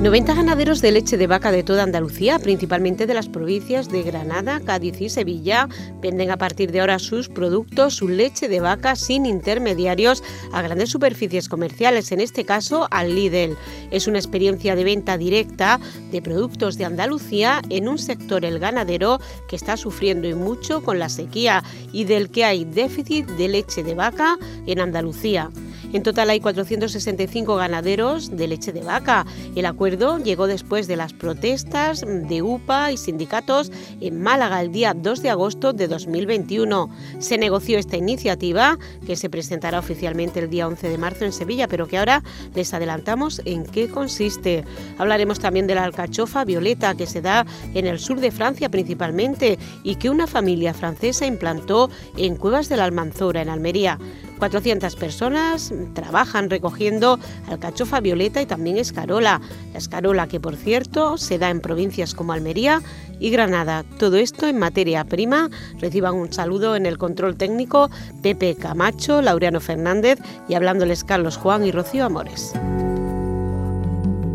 90 ganaderos de leche de vaca de toda Andalucía, principalmente de las provincias de Granada, Cádiz y Sevilla, venden a partir de ahora sus productos, su leche de vaca sin intermediarios a grandes superficies comerciales, en este caso al Lidl. Es una experiencia de venta directa de productos de Andalucía en un sector, el ganadero, que está sufriendo y mucho con la sequía y del que hay déficit de leche de vaca en Andalucía. En total hay 465 ganaderos de leche de vaca. El acuerdo llegó después de las protestas de UPA y sindicatos en Málaga el día 2 de agosto de 2021. Se negoció esta iniciativa que se presentará oficialmente el día 11 de marzo en Sevilla, pero que ahora les adelantamos en qué consiste. Hablaremos también de la alcachofa violeta que se da en el sur de Francia principalmente y que una familia francesa implantó en Cuevas de la Almanzora en Almería. 400 personas trabajan recogiendo alcachofa violeta y también escarola. La escarola que por cierto se da en provincias como Almería y Granada. Todo esto en materia prima. Reciban un saludo en el control técnico Pepe Camacho, Laureano Fernández y hablándoles Carlos Juan y Rocío Amores.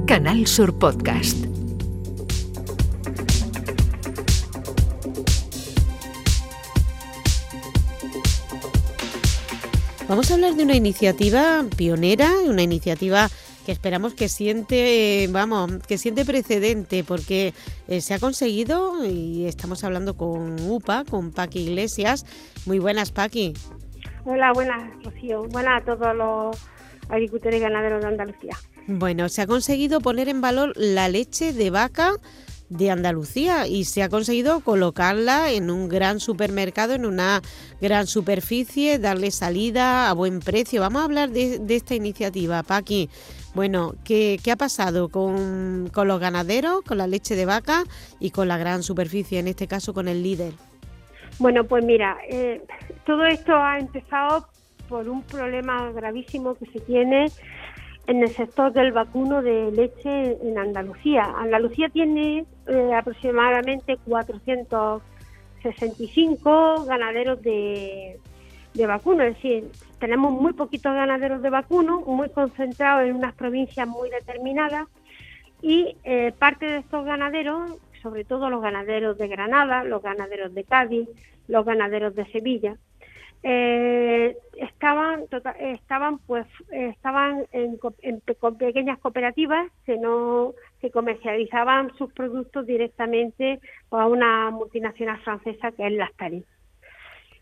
Canal Sur Podcast. Vamos a hablar de una iniciativa pionera, una iniciativa que esperamos que siente, vamos, que siente precedente, porque eh, se ha conseguido y estamos hablando con UPA, con Paqui Iglesias. Muy buenas, Paqui. Hola, buenas, Rocío. Buenas a todos los agricultores y ganaderos de Andalucía. Bueno, se ha conseguido poner en valor la leche de vaca de Andalucía y se ha conseguido colocarla en un gran supermercado, en una gran superficie, darle salida a buen precio. Vamos a hablar de, esta iniciativa, Paqui. Bueno, ¿qué, ha pasado con, los ganaderos, con la leche de vaca y con la gran superficie, en este caso con el líder? Bueno, pues mira, eh, todo esto ha empezado por un problema gravísimo que se tiene en el sector del vacuno de leche en Andalucía. Andalucía tiene eh, aproximadamente 465 ganaderos de, de vacuno, es decir, tenemos muy poquitos ganaderos de vacuno, muy concentrados en unas provincias muy determinadas y eh, parte de estos ganaderos, sobre todo los ganaderos de Granada, los ganaderos de Cádiz, los ganaderos de Sevilla, eh, estaban tota-, estaban pues estaban en, con pequeñas cooperativas que no que comercializaban sus productos directamente a una multinacional francesa que es Lactalis.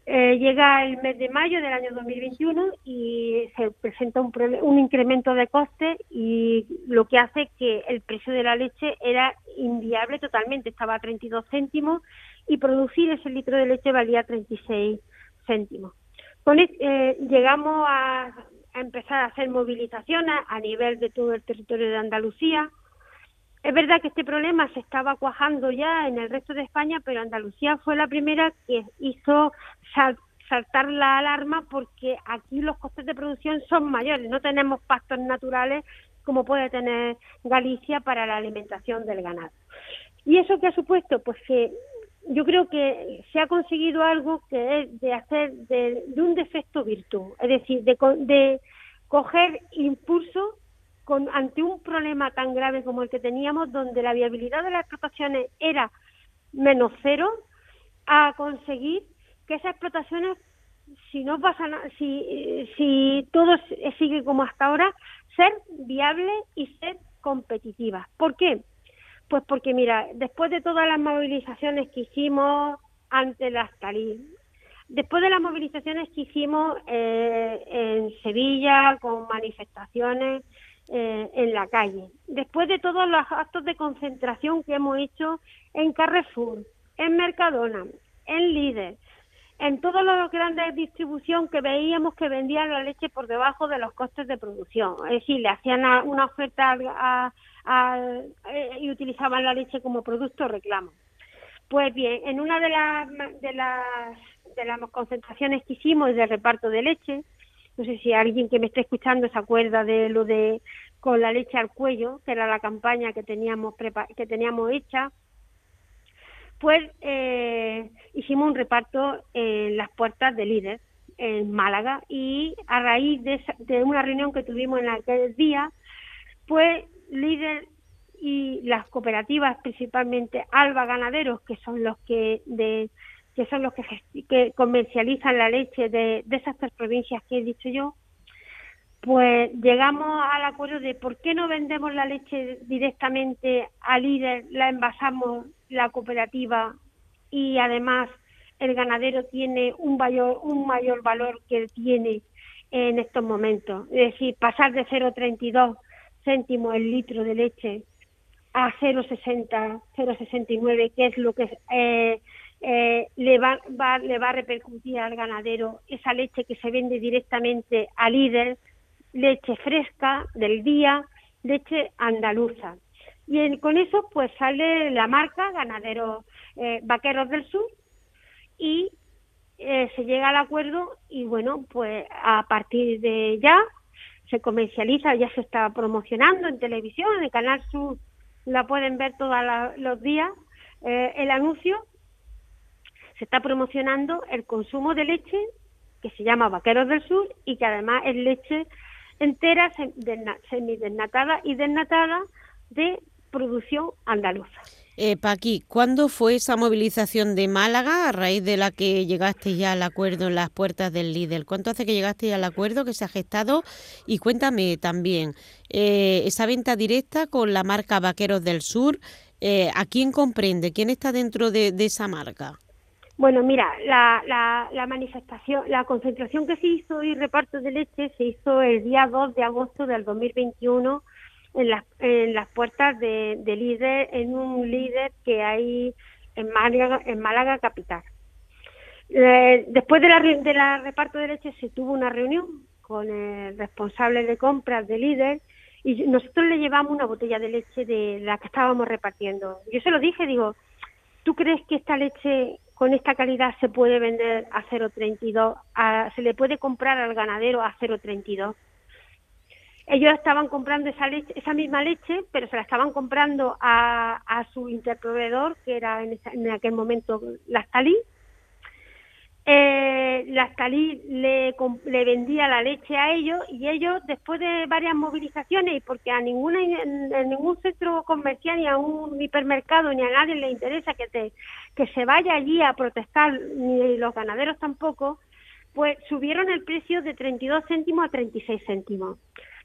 Eh, llega el mes de mayo del año 2021 y se presenta un, un incremento de coste y lo que hace que el precio de la leche era inviable totalmente, estaba a 32 céntimos y producir ese litro de leche valía 36 céntimos. Con, eh, llegamos a, empezar a hacer movilizaciones a nivel de todo el territorio de Andalucía. Es verdad que este problema se estaba cuajando ya en el resto de España, pero Andalucía fue la primera que hizo saltar la alarma porque aquí los costes de producción son mayores, no tenemos pastos naturales como puede tener Galicia para la alimentación del ganado. ¿Y eso qué ha supuesto? Pues que yo creo que se ha conseguido algo que es de hacer de, un defecto virtud, es decir, de, de coger impulso con, ante un problema tan grave como el que teníamos, donde la viabilidad de las explotaciones era menos cero, a conseguir que esas explotaciones, si no pasa nada, si, si todo sigue como hasta ahora, ser viables y ser competitivas. ¿Por qué? Pues porque, mira, después de todas las movilizaciones que hicimos ante las Talí, después de las movilizaciones que hicimos eh, en Sevilla con manifestaciones eh, en la calle, después de todos los actos de concentración que hemos hecho en Carrefour, en Mercadona, en Líder, en todos los grandes distribución que veíamos que vendían la leche por debajo de los costes de producción, es decir, le hacían una oferta a eh, y utilizaban la leche como producto reclamo. Pues bien, en una de las, de las, de las concentraciones que hicimos de reparto de leche, no sé si alguien que me esté escuchando se acuerda de lo de con la leche al cuello, que era la campaña que teníamos que teníamos hecha, pues eh, hicimos un reparto en las puertas de líder en Málaga y a raíz de, de una reunión que tuvimos en aquel día, pues líder y las cooperativas, principalmente Alba Ganaderos, que son los que de que son los que, comercializan la leche de esas tres provincias que he dicho yo, pues llegamos al acuerdo de por qué no vendemos la leche directamente al líder, la envasamos la cooperativa y además el ganadero tiene un mayor, valor que tiene en estos momentos. Es decir, pasar de 0,32 céntimos el litro de leche a 0,60, 0,69, que es lo que eh, eh, le, va, le va a repercutir al ganadero esa leche que se vende directamente al líder, leche fresca del día, leche andaluza. Y con eso pues sale la marca Ganaderos eh, Vaqueros del Sur y eh, se llega al acuerdo y bueno, pues a partir de ya se comercializa, ya se está promocionando en televisión, en el Canal Sur la pueden ver todos los días eh, el anuncio, se está promocionando el consumo de leche que se llama Vaqueros del Sur y que además es leche entera, semidesnatada y desnatada de producción andaluza. Eh, Paqui, ¿cuándo fue esa movilización de Málaga a raíz de la que llegaste ya al acuerdo en las puertas del líder? ¿Cuánto hace que llegaste ya al acuerdo que se ha gestado? Y cuéntame también, eh, esa venta directa con la marca Vaqueros del Sur, eh, ¿a quién comprende? ¿Quién está dentro de, de esa marca? Bueno, mira, la, la, la, manifestación, la concentración que se hizo y reparto de leche se hizo el día 2 de agosto del 2021 en las, en las puertas de, líder, en un líder que hay en Málaga, en Málaga capital. Eh, después de la, de la reparto de leche se tuvo una reunión con el responsable de compras de líder y nosotros le llevamos una botella de leche de la que estábamos repartiendo. Yo se lo dije, digo, ¿tú crees que esta leche con esta calidad se puede vender a 0,32? ¿Se le puede comprar al ganadero a 0,32? ellos estaban comprando esa leche, esa misma leche, pero se la estaban comprando a, su interproveedor, que era en, en aquel momento Lactalí. Eh, Lactalí le, le vendía la leche a ellos y ellos, después de varias movilizaciones, y porque a ninguna, en, ningún centro comercial, ni a un hipermercado, ni a nadie le interesa que, te, que se vaya allí a protestar, ni los ganaderos tampoco, pues subieron el precio de 32 céntimos a 36 céntimos.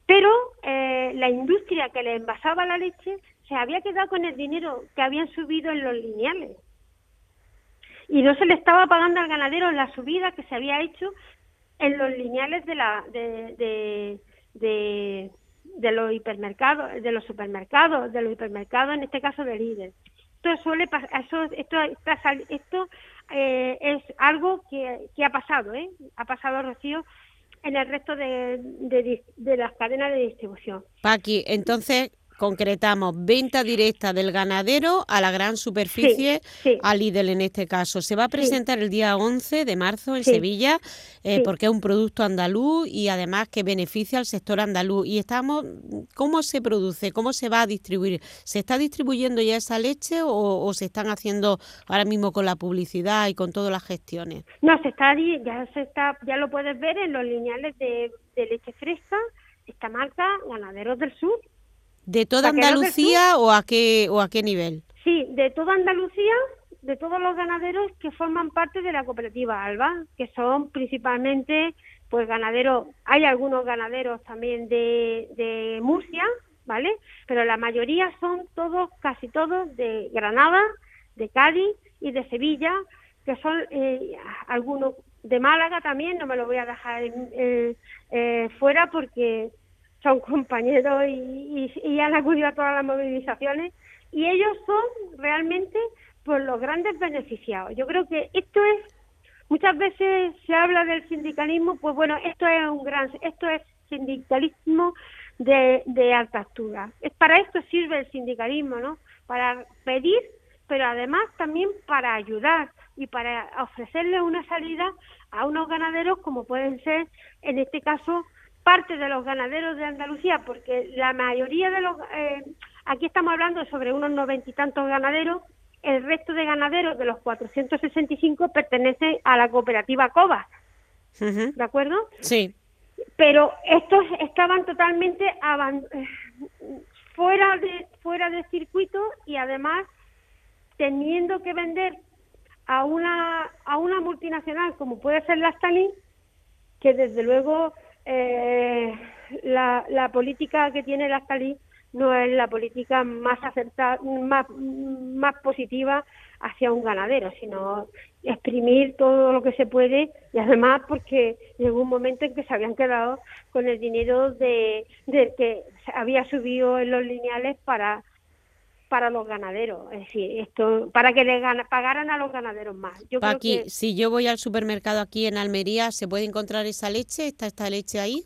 Pero eh, la industria que le envasaba la leche se había quedado con el dinero que habían subido en los lineales. Y no se le estaba pagando al ganadero la subida que se había hecho en los lineales de la de, de, los hipermercados, de los supermercados, de los hipermercados, en este caso de líder. Esto suele eso, esto, esto eh, es algo que, que ha pasado, ¿eh? Ha pasado, Rocío, en el resto de, de, las cadenas de distribución. Paqui, entonces concretamos venta directa del ganadero a la gran superficie, a Lidl en este caso. Se va a presentar el día 11 de marzo en Sevilla eh, porque es un producto andaluz y además que beneficia al sector andaluz. Y estamos, ¿cómo se produce? ¿Cómo se va a distribuir? ¿Se está distribuyendo ya esa leche o, se están haciendo ahora mismo con la publicidad y con todas las gestiones? No, se está, ya se está, ya lo puedes ver en los lineales de, de leche fresca, esta marca Ganaderos del Sur ¿De toda Andalucía o a qué o a qué nivel? Sí, de toda Andalucía, de todos los ganaderos que forman parte de la cooperativa Alba, que son principalmente pues ganaderos, hay algunos ganaderos también de, de Murcia, ¿vale? Pero la mayoría son todos, casi todos de Granada, de Cádiz y de Sevilla, que son eh, algunos de Málaga también, no me lo voy a dejar eh, fuera porque son compañeros y, y, han acudido a todas las movilizaciones y ellos son realmente pues los grandes beneficiados. Yo creo que esto es muchas veces se habla del sindicalismo, pues bueno, esto es un gran esto es sindicalismo de, de alta altura. Es para esto sirve el sindicalismo, ¿no? Para pedir, pero además también para ayudar. y para ofrecerle una salida a unos ganaderos como pueden ser, en este caso, parte de los ganaderos de Andalucía, porque la mayoría de los, eh, aquí estamos hablando sobre unos noventa y tantos ganaderos, el resto de ganaderos de los 465 pertenecen a la cooperativa COBA, ¿de acuerdo? Sí. Pero estos estaban totalmente eh, fuera de fuera del circuito y además teniendo que vender a una a una multinacional como puede ser la Stalin, que desde luego eh, la, la política que tiene la Stalin no es la política más acertada, más, más positiva hacia un ganadero, sino exprimir todo lo que se puede y además porque llegó un momento en que se habían quedado con el dinero de, del que había subido en los lineales para para los ganaderos, es decir, esto para que le pagaran a los ganaderos más. Yo aquí, si yo voy al supermercado aquí en Almería, ¿se puede encontrar esa leche? ¿Está esta leche ahí?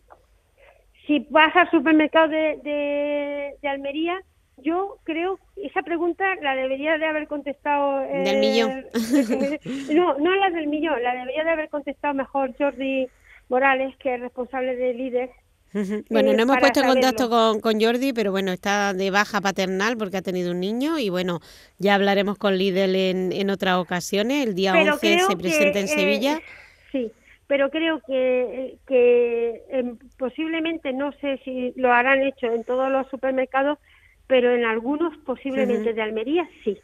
Si vas al supermercado de, de, Almería, yo creo esa pregunta la debería de haber contestado. del millón. no, no la del millón, la debería de haber contestado mejor Jordi Morales, que es responsable de líder. Bueno, no hemos puesto en contacto con, con, Jordi, pero bueno, está de baja paternal porque ha tenido un niño y bueno, ya hablaremos con Lidl en, en otras ocasiones. El día 11 se presenta en Sevilla. Eh, sí, pero creo que, que em, posiblemente, no sé si lo harán hecho en todos los supermercados, pero en algunos posiblemente de Almería sí.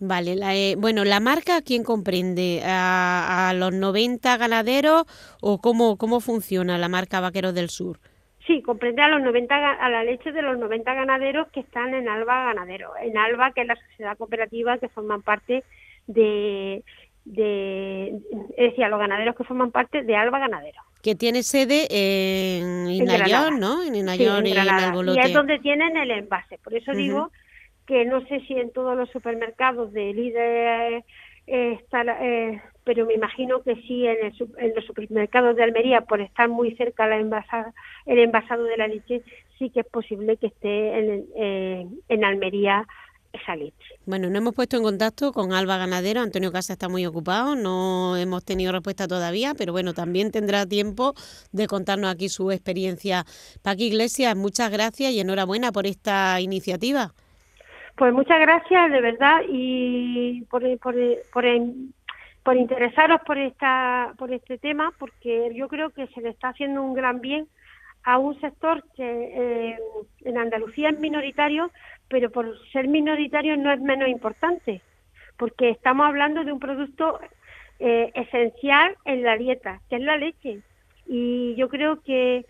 Vale, la, eh, bueno, ¿la marca quién comprende? ¿A, ¿A, los 90 ganaderos o cómo, cómo funciona la marca Vaqueros del Sur? Sí, comprende a los 90 a la leche de los 90 ganaderos que están en Alba Ganadero, en Alba que es la sociedad cooperativa que forman parte de de, es decir, a los ganaderos que forman parte de Alba Ganadero. Que tiene sede en Inayor, ¿no? En Inayor y en Albolote. Y es donde tienen el envase. Por eso digo que no sé si en todos los supermercados de líder eh, está, eh, pero me imagino que sí en, en, los supermercados de Almería, por estar muy cerca la envasada, el envasado de la leche, sí que es posible que esté en, eh, en Almería bueno, no hemos puesto en contacto con Alba Ganadero, Antonio Casa está muy ocupado, no hemos tenido respuesta todavía, pero bueno, también tendrá tiempo de contarnos aquí su experiencia. Paqui Iglesias, muchas gracias y enhorabuena por esta iniciativa. Pues muchas gracias, de verdad, y por, por, por, por interesaros por, esta, por este tema, porque yo creo que se le está haciendo un gran bien a un sector que eh, en Andalucía es minoritario, pero por ser minoritario no es menos importante, porque estamos hablando de un producto eh, esencial en la dieta, que es la leche. Y yo creo que,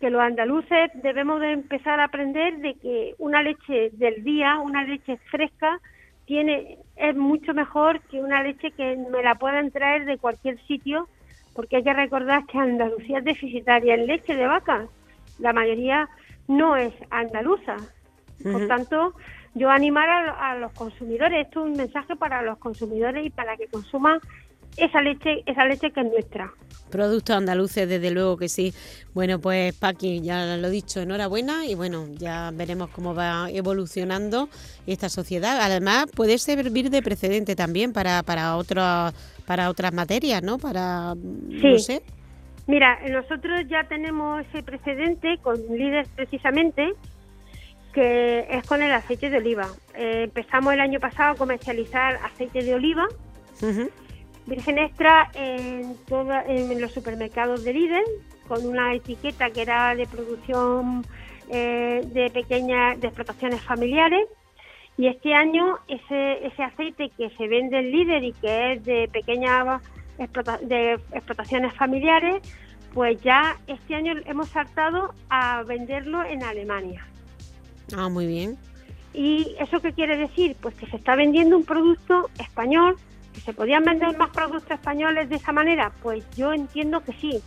que los andaluces debemos de empezar a aprender de que una leche del día, una leche fresca, tiene es mucho mejor que una leche que me la puedan traer de cualquier sitio, porque hay que recordar que Andalucía es deficitaria en leche de vaca. La mayoría no es andaluza, por tanto, yo animar a, los consumidores, esto es un mensaje para los consumidores y para que consuman esa leche, esa leche que es nuestra. Productos andaluces, desde luego que sí. Bueno, pues Paqui, ya lo he dicho, enhorabuena y bueno, ya veremos cómo va evolucionando esta sociedad. Además, puede servir de precedente también para, para, otras para otras materias, ¿no? Para, sí. no sé. Mira, nosotros ya tenemos ese precedente con líderes precisamente que es con el aceite de oliva. Eh, empezamos el año pasado a comercializar aceite de oliva virgen extra en, en los supermercados de Lidl con una etiqueta que era de producción eh, de pequeñas de explotaciones familiares y este año ese, ese aceite que se vende en Lidl y que es de pequeñas de explotaciones familiares pues ya este año hemos saltado a venderlo en Alemania Ah, muy bien. ¿Y eso qué quiere decir? Pues que se está vendiendo un producto español, se podían vender más productos españoles de esa manera. Pues yo entiendo que sí,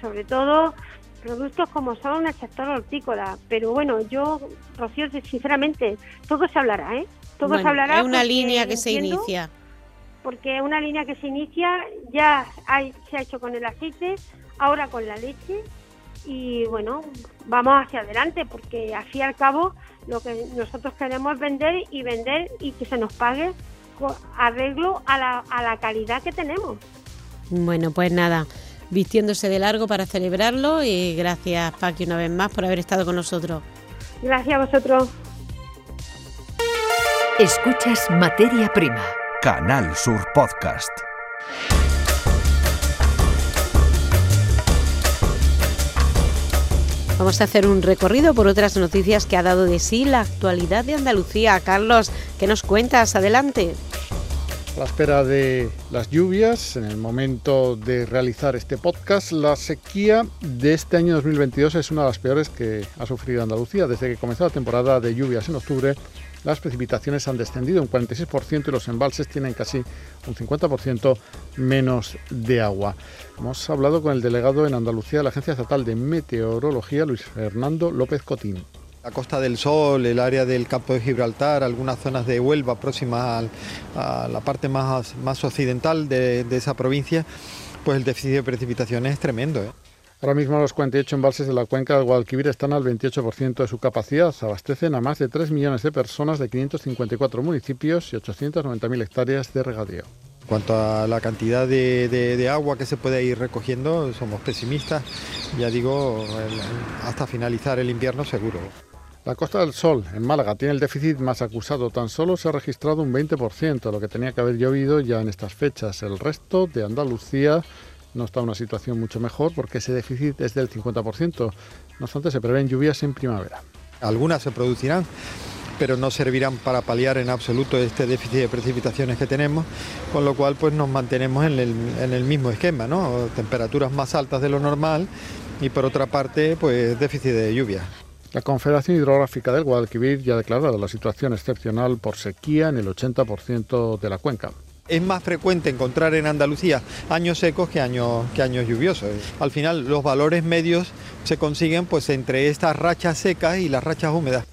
sobre todo productos como son el sector hortícola. Pero bueno, yo, Rocío, sinceramente, todo se hablará, ¿eh? Todo se hablará. Es una línea que se inicia. Porque es una línea que se inicia, ya hay, se ha hecho con el aceite, ahora con la leche y bueno, vamos hacia adelante porque y al cabo lo que nosotros queremos es vender y vender y que se nos pague arreglo a la, a la calidad que tenemos. Bueno, pues nada, vistiéndose de largo para celebrarlo y gracias Paqui una vez más por haber estado con nosotros. Gracias a vosotros. Escuchas Materia Prima. Canal Sur Podcast. Vamos a hacer un recorrido por otras noticias que ha dado de sí la actualidad de Andalucía. Carlos, ¿qué nos cuentas? Adelante. A la espera de las lluvias, en el momento de realizar este podcast, la sequía de este año 2022 es una de las peores que ha sufrido Andalucía. Desde que comenzó la temporada de lluvias en octubre, las precipitaciones han descendido un 46% y los embalses tienen casi un 50% menos de agua. Hemos hablado con el delegado en Andalucía de la Agencia Estatal de Meteorología, Luis Fernando López Cotín. La Costa del Sol, el área del campo de Gibraltar, algunas zonas de Huelva próximas a la parte más, más occidental de, esa provincia, pues el déficit de precipitaciones es tremendo. ¿eh? Ahora mismo los 48 embalses de la cuenca del Guadalquivir están al 28% de su capacidad. Abastecen a más de 3 millones de personas de 554 municipios y 890.000 hectáreas de regadío. En cuanto a la cantidad de, agua que se puede ir recogiendo, somos pesimistas, ya digo, hasta finalizar el invierno seguro. La Costa del Sol, en Málaga, tiene el déficit más acusado. Tan solo se ha registrado un 20%, lo que tenía que haber llovido ya en estas fechas. El resto de Andalucía no está en una situación mucho mejor porque ese déficit es del 50%. No obstante, se prevén lluvias en primavera. Algunas se producirán, pero no servirán para paliar en absoluto este déficit de precipitaciones que tenemos, con lo cual pues nos mantenemos en el, mismo esquema, ¿no? Temperaturas más altas de lo normal y por otra parte pues déficit de lluvia. La Confederación Hidrográfica del Guadalquivir ya ha declarado la situación excepcional por sequía en el 80% de la cuenca. Es más frecuente encontrar en Andalucía años secos que años, que años lluviosos. Al final los valores medios se consiguen pues entre estas rachas secas y las rachas húmedas.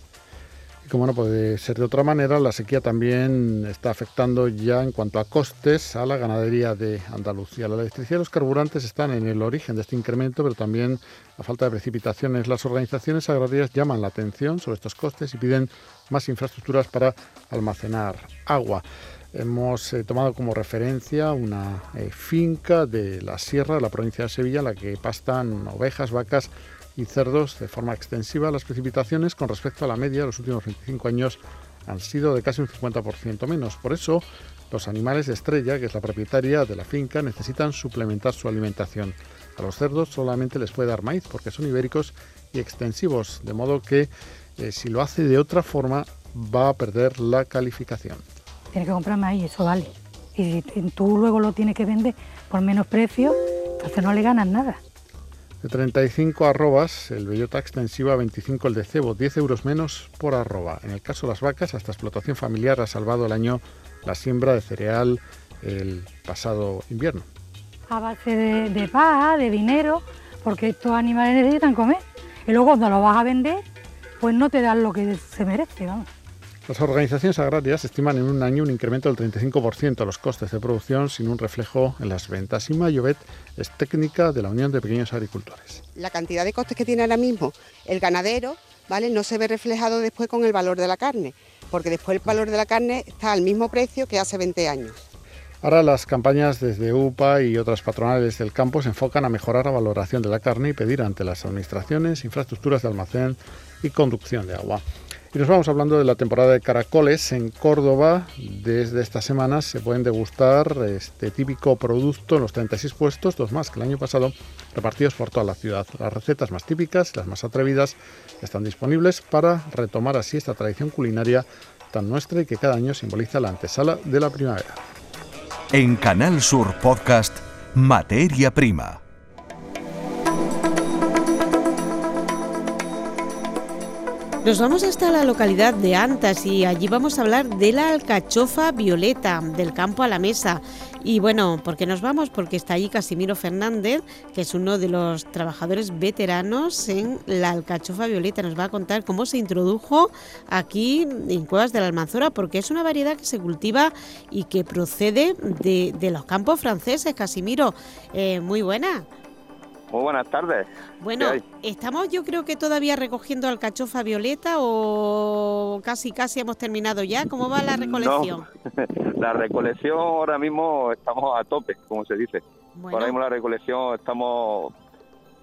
Como no puede ser de otra manera, la sequía también está afectando ya en cuanto a costes a la ganadería de Andalucía. La electricidad y los carburantes están en el origen de este incremento, pero también la falta de precipitaciones. Las organizaciones agrarias llaman la atención sobre estos costes y piden más infraestructuras para almacenar agua. Hemos eh, tomado como referencia una eh, finca de la sierra de la provincia de Sevilla en la que pastan ovejas, vacas y cerdos de forma extensiva. Las precipitaciones con respecto a la media de los últimos 25 años han sido de casi un 50% menos. Por eso, los animales de estrella, que es la propietaria de la finca, necesitan suplementar su alimentación. A los cerdos solamente les puede dar maíz porque son ibéricos y extensivos, de modo que eh, si lo hace de otra forma va a perder la calificación. Tiene que comprarme ahí, eso vale. Y si tú luego lo tienes que vender por menos precio, entonces no le ganas nada. De 35 arrobas, el bellota extensiva 25 el de cebo, 10 euros menos por arroba. En el caso de las vacas, hasta explotación familiar ha salvado el año la siembra de cereal el pasado invierno. A base de, de paja, de dinero, porque estos animales necesitan comer. Y luego cuando lo vas a vender, pues no te dan lo que se merece, vamos. Las organizaciones agrarias estiman en un año un incremento del 35% de los costes de producción sin un reflejo en las ventas. Y Mayovet es técnica de la Unión de Pequeños Agricultores. La cantidad de costes que tiene ahora mismo el ganadero ¿vale? no se ve reflejado después con el valor de la carne, porque después el valor de la carne está al mismo precio que hace 20 años. Ahora las campañas desde UPA y otras patronales del campo se enfocan a mejorar la valoración de la carne y pedir ante las administraciones infraestructuras de almacén y conducción de agua. Y nos vamos hablando de la temporada de caracoles en Córdoba. Desde esta semana se pueden degustar este típico producto en los 36 puestos, dos más que el año pasado, repartidos por toda la ciudad. Las recetas más típicas, las más atrevidas, están disponibles para retomar así esta tradición culinaria tan nuestra y que cada año simboliza la antesala de la primavera. En Canal Sur Podcast, Materia Prima Nos vamos hasta la localidad de Antas y allí vamos a hablar de la alcachofa violeta, del campo a la mesa. Y bueno, ¿por qué nos vamos? Porque está allí Casimiro Fernández, que es uno de los trabajadores veteranos en la alcachofa violeta. Nos va a contar cómo se introdujo aquí en Cuevas de la Almanzora, porque es una variedad que se cultiva y que procede de, los campos franceses. Casimiro, eh, muy buena. Muy buenas tardes. Bueno, estamos yo creo que todavía recogiendo alcachofa violeta o casi casi hemos terminado ya. ¿Cómo va la recolección? la recolección ahora mismo estamos a tope, como se dice. Bueno. Ahora mismo la recolección estamos,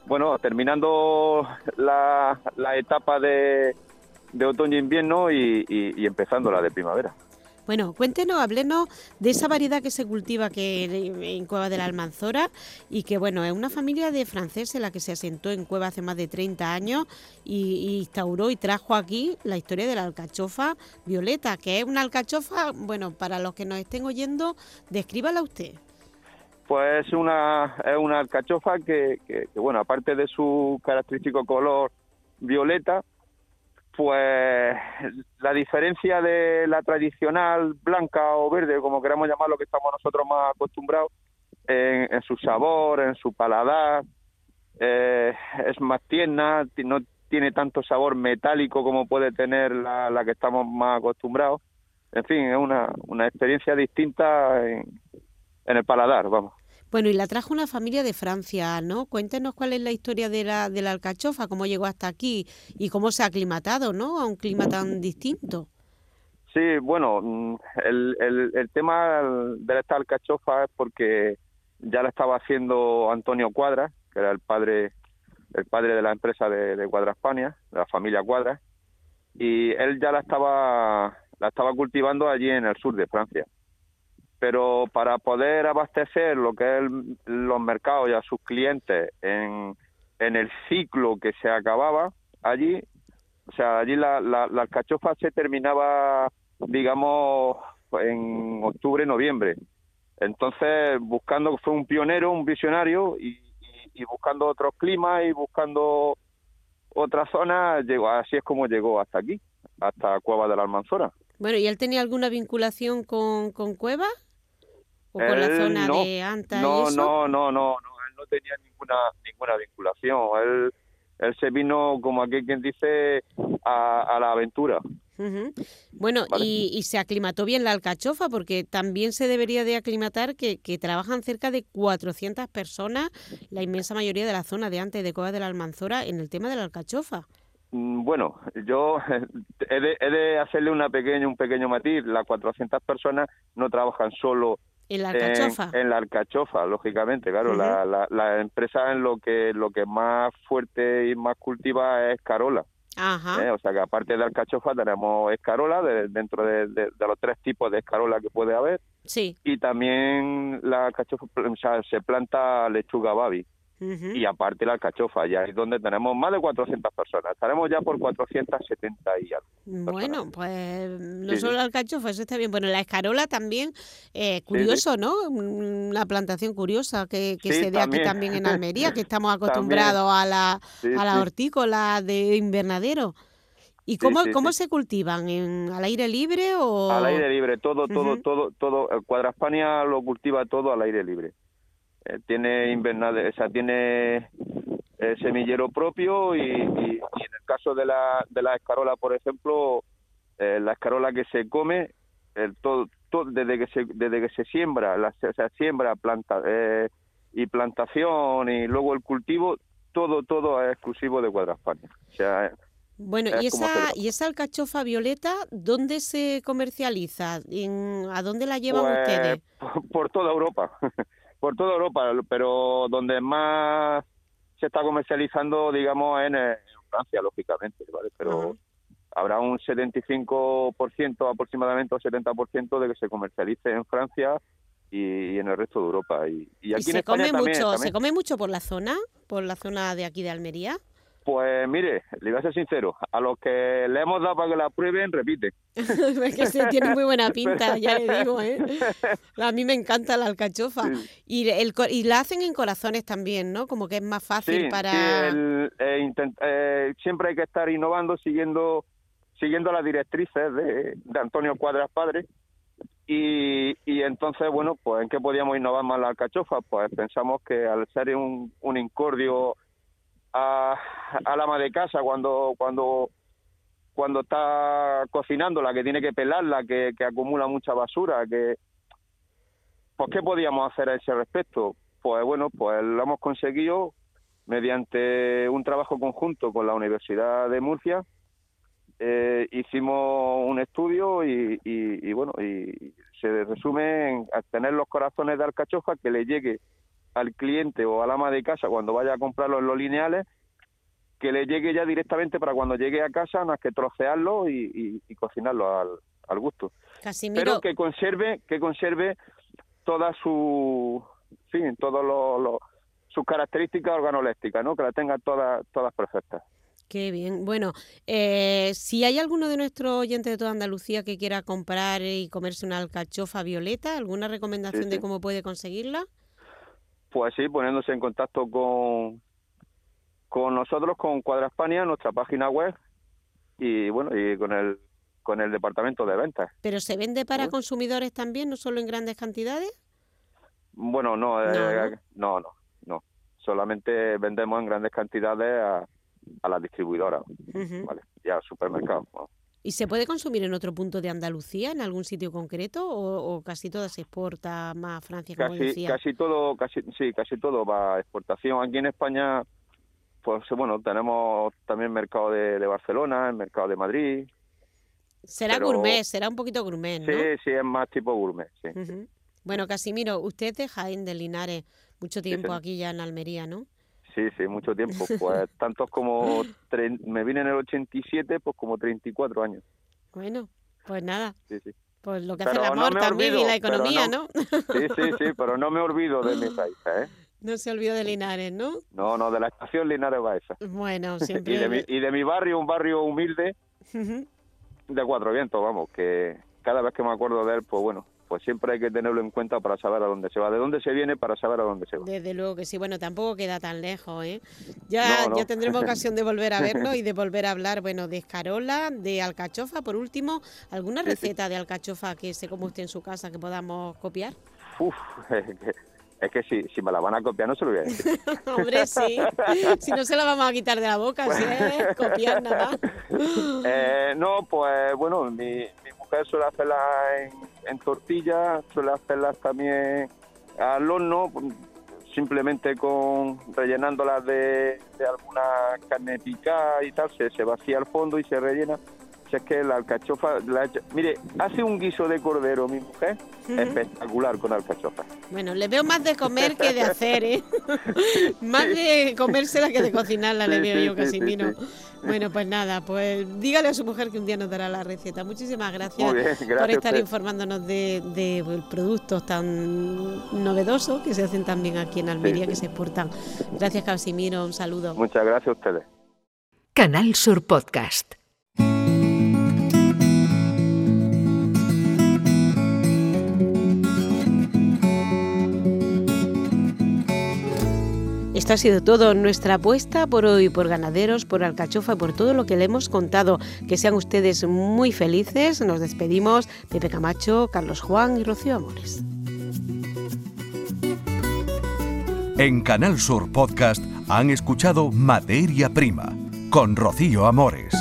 bueno, terminando la, la etapa de, de otoño-invierno y, y, y empezando la de primavera. Bueno, cuéntenos, háblenos de esa variedad que se cultiva que en Cueva de la Almanzora y que, bueno, es una familia de franceses la que se asentó en Cueva hace más de 30 años y, y instauró y trajo aquí la historia de la alcachofa violeta, que es una alcachofa, bueno, para los que nos estén oyendo, descríbala usted. Pues es una, es una alcachofa que, que, que, bueno, aparte de su característico color violeta, pues la diferencia de la tradicional blanca o verde, como queramos llamarlo, que estamos nosotros más acostumbrados, en, su sabor, en su paladar, eh, es más tierna, no tiene tanto sabor metálico como puede tener la, la que estamos más acostumbrados. En fin, es una, una experiencia distinta en, en el paladar, vamos. Bueno, y la trajo una familia de Francia, ¿no? Cuéntenos cuál es la historia de la, de la alcachofa, cómo llegó hasta aquí y cómo se ha aclimatado, ¿no? A un clima tan distinto. Sí, bueno, mm, el, el, tema de esta alcachofa es porque ya la estaba haciendo Antonio Cuadra, que era el padre el padre de la empresa de, de Cuadra España, de la familia Cuadra, y él ya la estaba la estaba cultivando allí en el sur de Francia pero para poder abastecer lo que es el, los mercados y a sus clientes en, en el ciclo que se acababa allí, o sea, allí la, la, alcachofa se terminaba, digamos, en octubre, noviembre. Entonces, buscando, fue un pionero, un visionario, y, y, y buscando otros climas y buscando otras zonas, llegó, así es como llegó hasta aquí, hasta Cueva de la Almanzora. Bueno, ¿y él tenía alguna vinculación con, con Cueva? ¿O con la zona no, de Anta no, y eso? No, no, no, no, él no tenía ninguna ninguna vinculación. Él, él se vino, como aquí quien dice, a, a la aventura. Bueno, Vale. y, y se aclimató bien la alcachofa, porque también se debería de aclimatar que, que trabajan cerca de 400 personas, la inmensa mayoría de la zona de antes de Cueva de la Almanzora, en el tema de la alcachofa. Mm, Bueno, yo he de, he de hacerle una pequeña, un pequeño matiz. Las 400 personas no trabajan solo En la alcachofa. en la alcachofa, lógicamente, claro. La, la, la empresa en lo que lo que más fuerte y más cultiva es Carola. Ajá. ¿eh? O sea que aparte de alcachofa tenemos escarola de- dentro de, de- de los tres tipos de escarola que puede haber Sí. y también la alcachofa o sea, se planta lechuga babi Ujú. y aparte la alcachofa ya es donde tenemos más de 400 personas estaremos ya por 470 y algo Bueno, pues no Sí, solo sí. la alcachofa, eso está bien. Bueno, la escarola también, eh, curioso, ¿no? Una plantación curiosa que, que Sí, se dé aquí también. en Almería, que estamos acostumbrados a la, Sí, a la sí. hortícola de invernadero. ¿Y Sí, cómo, sí, cómo sí. se cultivan? ¿En, ¿Al aire libre o...? al aire libre todo todo Ujú. todo todo el Cuadra España lo cultiva todo al aire libre Eh, tiene invernadero o sea tiene eh, semillero propio y, y- y en el caso de la de la escarola por ejemplo eh, la escarola que se come el todo, todo desde que se desde que se siembra la, o sea siembra planta eh, y plantación y luego el cultivo todo todo es exclusivo de Cuadra España o sea Bueno, es ¿y esa, ¿y esa alcachofa violeta dónde se comercializa? ¿En- ¿A dónde la llevan Pues, ustedes? por, por toda Europa, por toda Europa, pero donde más se está comercializando, digamos, en, eh, en Francia, lógicamente, ¿vale? Pero Ajá. habrá un 75% aproximadamente o 70% de que se comercialice en Francia y, y en el resto de Europa. Y, y ¿Y aquí en se España come también, mucho, también. se come mucho por la zona? ¿Por la zona de aquí de Almería? Pues mire, le voy a ser sincero, a los que le hemos dado para que la prueben, repiten. es que se tiene muy buena pinta, ya le digo, ¿eh? A mí me encanta la alcachofa. Sí. Y, el, co- y la hacen en corazones también, ¿no? Como que es más fácil Sí, para... sí, el- eh, intent- eh, siempre hay que estar innovando, siguiendo siguiendo las directrices de, de Antonio Cuadras Padre. Y, y entonces, bueno, pues ¿en qué podíamos innovar más la alcachofa? Pues pensamos que al ser un, un incordio a, al ama de casa cuando cuando cuando está cocinando, la que tiene que pelarla, que, que acumula mucha basura, que pues ¿qué podíamos hacer a ese respecto? Pues bueno, pues lo hemos conseguido mediante un trabajo conjunto con la Universidad de Murcia, eh, hicimos un estudio y, bueno, y se resume en tener los corazones de alcachofa que le llegue al cliente o al ama de casa cuando vaya a comprarlo en los lineales, que le llegue ya directamente para cuando llegue a casa, más que trocearlo y, cocinarlo al, al gusto. Pero que conserve, que conserve toda su, fin, todos los, sus características organolépticas, ¿no? Que la tenga todas, todas perfectas. Qué bien. Bueno, eh, si hay alguno de nuestros oyentes de toda Andalucía que quiera comprar y comerse una alcachofa violeta, ¿alguna recomendación de cómo puede conseguirla? Pues sí, poniéndose en contacto con, con nosotros, con Cuadra España, nuestra página web y bueno, y con el con el departamento de ventas. ¿Pero se vende para consumidores también, no solo en grandes cantidades? Bueno, no, eh, no, no, no, Solamente vendemos en grandes cantidades a, a las distribuidoras, ¿vale? Ya al supermercado. ¿Y se puede consumir en otro punto de Andalucía, en algún sitio concreto, o, casi todo se exporta más a Francia, como casi, decía? Casi todo, casi, sí, casi todo va a exportación. Aquí en España, pues bueno, tenemos también mercado de, Barcelona, el mercado de Madrid. Será gourmet, será un poquito gourmet, ¿no? Sí, sí, es más tipo gourmet, sí. Bueno, Casimiro, usted es de Jaén de Linares, mucho tiempo aquí ya en Almería, ¿no? Sí, sí, mucho tiempo. Pues tantos como. Me vine en el 87, pues como 34 años. Bueno, pues nada. Sí, sí. Pues lo que hace el amor también y la economía, no, Sí, sí, sí, pero no me olvido de mi país, ¿eh? No se olvidó de Linares, ¿no? No, no, de la estación Linares Baeza. Bueno, siempre. y, de mi, y de mi barrio, un barrio humilde, de Cuatro Vientos, vamos, que cada vez que me acuerdo de él, pues bueno, pues siempre hay que tenerlo en cuenta para saber a dónde se va, de dónde se viene para saber a dónde se va. Desde luego que sí, bueno, tampoco queda tan lejos, ¿eh? Ya, ya tendremos ocasión de volver a verlo y de volver a hablar, bueno, de escarola, de alcachofa, por último, ¿alguna receta de alcachofa que se come usted en su casa que podamos copiar? Uf, es que si, si me la van a copiar no se lo voy a decir. Hombre, sí. Si no se la vamos a quitar de la boca, si es copiar nada. Eh, no, pues bueno, mi, mujer suele hacerlas en, en tortillas, suele hacerlas también al horno, simplemente con rellenándolas de, de alguna carne picada y tal, se, se vacía al fondo y se rellena es que la alcachofa, mire, hace un guiso de cordero mi mujer, espectacular con alcachofa. Bueno, le veo más de comer que de hacer, ¿eh? más de comérsela que de cocinarla, le veo yo, Casimiro. Bueno, pues nada, pues dígale a su mujer que un día nos dará la receta. Muchísimas gracias, por estar informándonos de, de, productos tan novedosos que se hacen también aquí en Almería, que se exportan. Gracias, Casimiro, un saludo. Muchas gracias a ustedes. Canal Sur Podcast. Esto ha sido todo, nuestra apuesta por hoy, por ganaderos, por alcachofa, por todo lo que le hemos contado. Que sean ustedes muy felices. Nos despedimos. Pepe Camacho, Carlos Juan y Rocío Amores. En Canal Sur Podcast han escuchado Materia Prima con Rocío Amores.